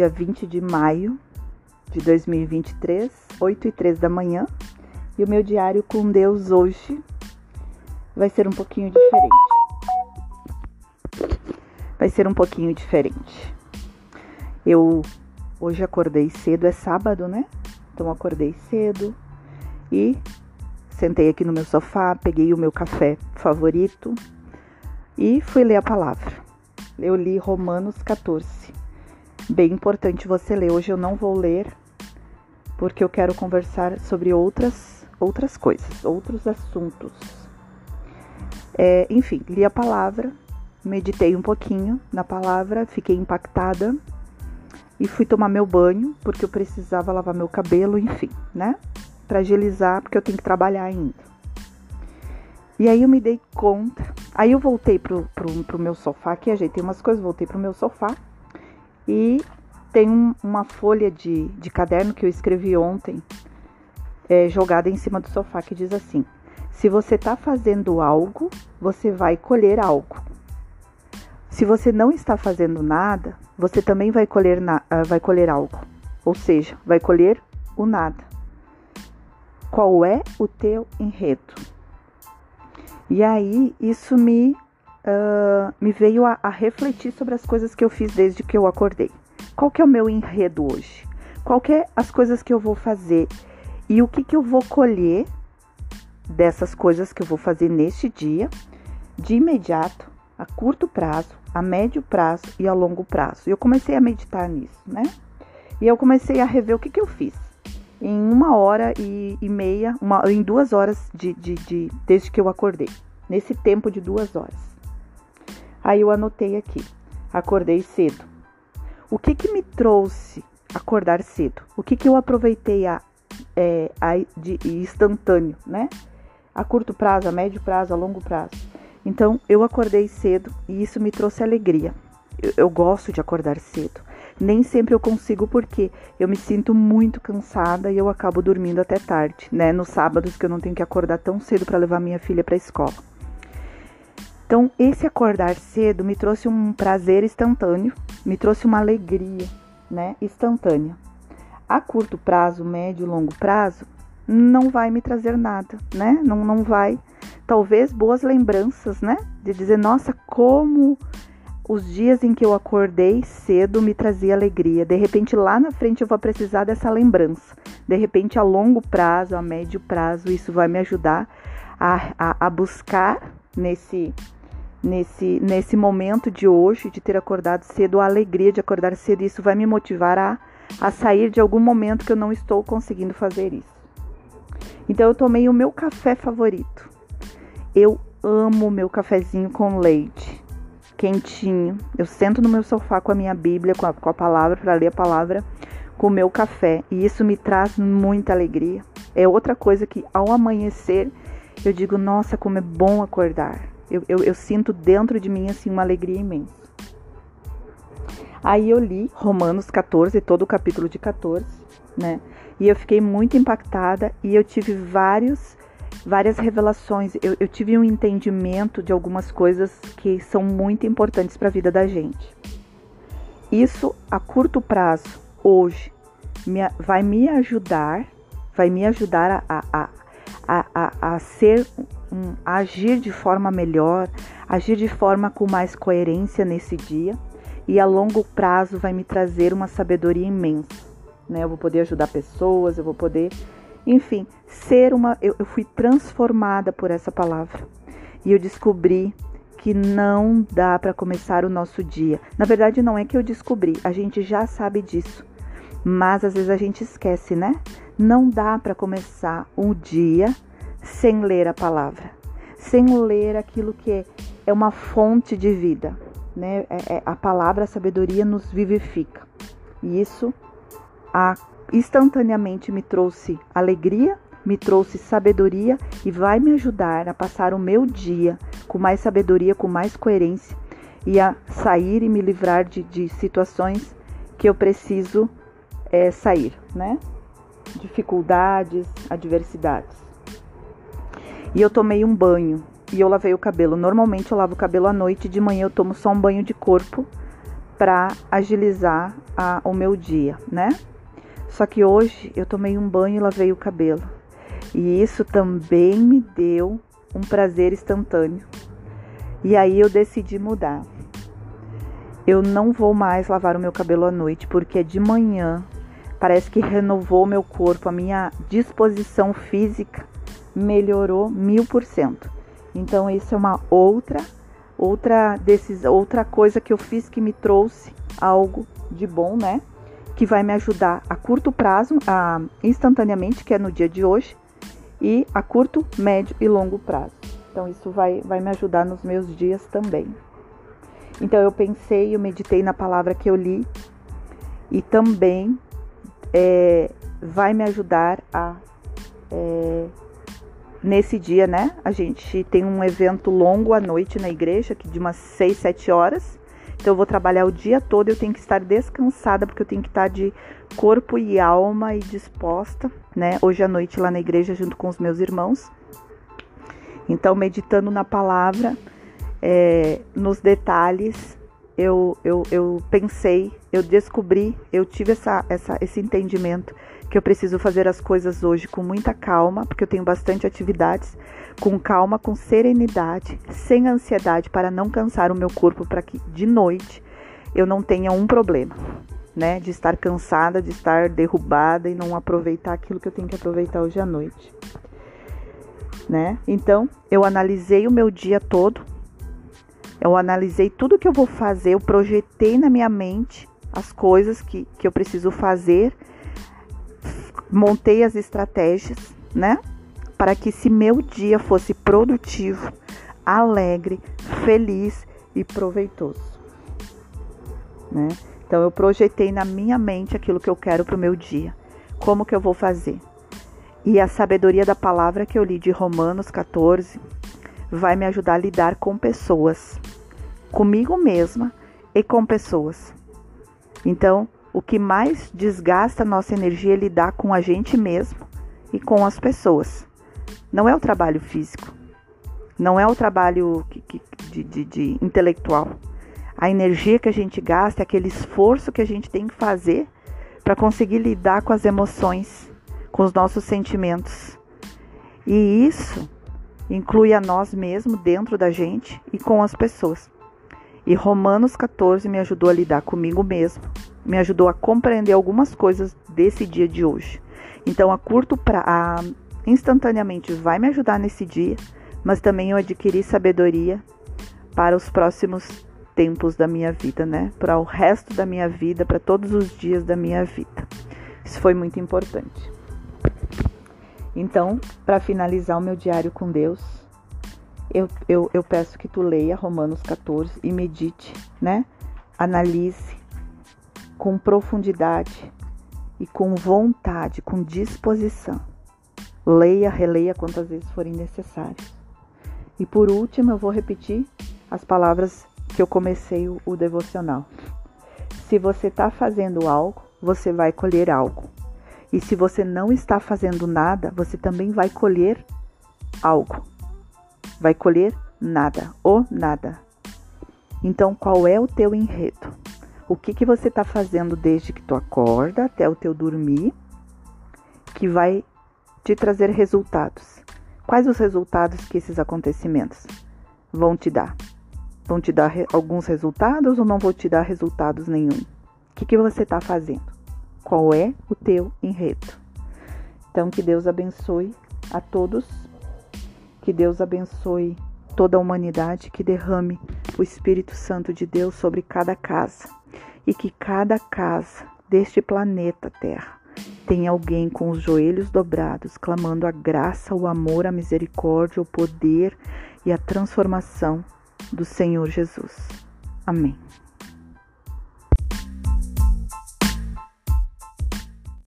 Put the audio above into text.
dia 20 de maio de 2023, 8 e 3 da manhã. E o meu diário com Deus hoje vai ser um pouquinho diferente. Vai ser um pouquinho diferente. Eu hoje acordei cedo, é sábado, né? Então acordei cedo e sentei aqui no meu sofá, peguei o meu café favorito e fui ler a palavra. Eu li Romanos 14. Bem importante você ler. Hoje eu não vou ler porque eu quero conversar sobre outras outras coisas, outros assuntos. É, enfim, li a palavra, meditei um pouquinho na palavra, fiquei impactada e fui tomar meu banho porque eu precisava lavar meu cabelo, enfim, né? Para agilizar, porque eu tenho que trabalhar ainda. E aí eu me dei conta. Aí eu voltei pro, pro, pro meu sofá, que ajeitei umas coisas, voltei pro meu sofá e tem um, uma folha de, de caderno que eu escrevi ontem, é, jogada em cima do sofá, que diz assim: Se você está fazendo algo, você vai colher algo. Se você não está fazendo nada, você também vai colher, na, uh, vai colher algo. Ou seja, vai colher o nada. Qual é o teu enredo? E aí isso me, uh, me veio a, a, refletir sobre as coisas que eu fiz desde que eu acordei. Qual que é o meu enredo hoje? Qual que é as coisas que eu vou fazer? E o que, que eu vou colher dessas coisas que eu vou fazer neste dia, de imediato, a curto prazo, a médio prazo e a longo prazo. E eu comecei a meditar nisso, né? E eu comecei a rever o que, que eu fiz em uma hora e, e meia, uma, em duas horas de, de, de, desde que eu acordei, nesse tempo de duas horas. Aí eu anotei aqui, acordei cedo. O que que me trouxe acordar cedo? O que que eu aproveitei a, é, a de, instantâneo, né? A curto prazo, a médio prazo, a longo prazo. Então eu acordei cedo e isso me trouxe alegria. Eu, eu gosto de acordar cedo. Nem sempre eu consigo porque eu me sinto muito cansada e eu acabo dormindo até tarde, né? Nos sábados que eu não tenho que acordar tão cedo para levar minha filha para a escola. Então, esse acordar cedo me trouxe um prazer instantâneo, me trouxe uma alegria, né, instantânea. A curto prazo, médio longo prazo, não vai me trazer nada, né? Não, não vai. Talvez boas lembranças, né? De dizer, nossa, como os dias em que eu acordei cedo me trazia alegria. De repente, lá na frente, eu vou precisar dessa lembrança. De repente, a longo prazo, a médio prazo, isso vai me ajudar a, a, a buscar nesse, nesse, nesse momento de hoje, de ter acordado cedo, a alegria de acordar cedo. Isso vai me motivar a, a sair de algum momento que eu não estou conseguindo fazer isso. Então, eu tomei o meu café favorito. Eu amo meu cafezinho com leite quentinho. Eu sento no meu sofá com a minha Bíblia, com a, com a palavra, para ler a palavra, com o meu café. E isso me traz muita alegria. É outra coisa que, ao amanhecer, eu digo: nossa, como é bom acordar. Eu, eu, eu sinto dentro de mim assim uma alegria imensa. Aí eu li Romanos 14, todo o capítulo de 14, né? E eu fiquei muito impactada e eu tive vários várias revelações. Eu, eu tive um entendimento de algumas coisas que são muito importantes para a vida da gente. Isso a curto prazo, hoje, me, vai me ajudar, vai me ajudar a, a, a, a, a ser, um, agir de forma melhor, agir de forma com mais coerência nesse dia e a longo prazo vai me trazer uma sabedoria imensa. Né? Eu vou poder ajudar pessoas, eu vou poder enfim, ser uma. Eu, eu fui transformada por essa palavra. E eu descobri que não dá para começar o nosso dia. Na verdade, não é que eu descobri, a gente já sabe disso. Mas às vezes a gente esquece, né? Não dá para começar um dia sem ler a palavra, sem ler aquilo que é uma fonte de vida, né? É, é, a palavra, a sabedoria nos vivifica. E isso a instantaneamente me trouxe alegria, me trouxe sabedoria e vai me ajudar a passar o meu dia com mais sabedoria, com mais coerência e a sair e me livrar de, de situações que eu preciso é, sair, né? Dificuldades, adversidades. E eu tomei um banho e eu lavei o cabelo. Normalmente eu lavo o cabelo à noite, de manhã eu tomo só um banho de corpo para agilizar a, o meu dia, né? Só que hoje eu tomei um banho e lavei o cabelo. E isso também me deu um prazer instantâneo. E aí eu decidi mudar. Eu não vou mais lavar o meu cabelo à noite, porque de manhã parece que renovou meu corpo, a minha disposição física melhorou mil por cento. Então isso é uma outra outra desses, outra coisa que eu fiz que me trouxe algo de bom, né? Que vai me ajudar a curto prazo, a, instantaneamente, que é no dia de hoje, e a curto, médio e longo prazo. Então isso vai, vai me ajudar nos meus dias também. Então eu pensei, eu meditei na palavra que eu li e também é, vai me ajudar a é, nesse dia, né? A gente tem um evento longo à noite na igreja, que de umas 6, 7 horas. Então eu vou trabalhar o dia todo, eu tenho que estar descansada, porque eu tenho que estar de corpo e alma e disposta, né? Hoje à noite lá na igreja junto com os meus irmãos. Então, meditando na palavra, é, nos detalhes, eu, eu, eu pensei, eu descobri, eu tive essa, essa, esse entendimento que eu preciso fazer as coisas hoje com muita calma, porque eu tenho bastante atividades, com calma, com serenidade, sem ansiedade, para não cansar o meu corpo, para que de noite eu não tenha um problema, né? De estar cansada, de estar derrubada e não aproveitar aquilo que eu tenho que aproveitar hoje à noite, né? Então, eu analisei o meu dia todo, eu analisei tudo que eu vou fazer, eu projetei na minha mente as coisas que, que eu preciso fazer montei as estratégias, né? Para que esse meu dia fosse produtivo, alegre, feliz e proveitoso, né? Então eu projetei na minha mente aquilo que eu quero para o meu dia. Como que eu vou fazer? E a sabedoria da palavra que eu li de Romanos 14 vai me ajudar a lidar com pessoas, comigo mesma e com pessoas. Então, o que mais desgasta nossa energia é lidar com a gente mesmo e com as pessoas. Não é o trabalho físico, não é o trabalho de, de, de intelectual. A energia que a gente gasta é aquele esforço que a gente tem que fazer para conseguir lidar com as emoções, com os nossos sentimentos. E isso inclui a nós mesmos dentro da gente e com as pessoas. E Romanos 14 me ajudou a lidar comigo mesmo, me ajudou a compreender algumas coisas desse dia de hoje. Então, a curto prazo, instantaneamente vai me ajudar nesse dia, mas também eu adquiri sabedoria para os próximos tempos da minha vida, né? Para o resto da minha vida, para todos os dias da minha vida. Isso foi muito importante. Então, para finalizar o meu diário com Deus, eu, eu, eu peço que tu leia Romanos 14 e medite, né? Analise com profundidade e com vontade, com disposição. Leia, releia quantas vezes forem necessárias. E por último, eu vou repetir as palavras que eu comecei o, o devocional. Se você está fazendo algo, você vai colher algo. E se você não está fazendo nada, você também vai colher algo vai colher nada ou nada. Então, qual é o teu enredo? O que, que você está fazendo desde que tu acorda até o teu dormir que vai te trazer resultados? Quais os resultados que esses acontecimentos vão te dar? Vão te dar re alguns resultados ou não vão te dar resultados nenhum? O que, que você está fazendo? Qual é o teu enredo? Então, que Deus abençoe a todos que Deus abençoe toda a humanidade, que derrame o Espírito Santo de Deus sobre cada casa e que cada casa deste planeta Terra tenha alguém com os joelhos dobrados, clamando a graça, o amor, a misericórdia, o poder e a transformação do Senhor Jesus. Amém.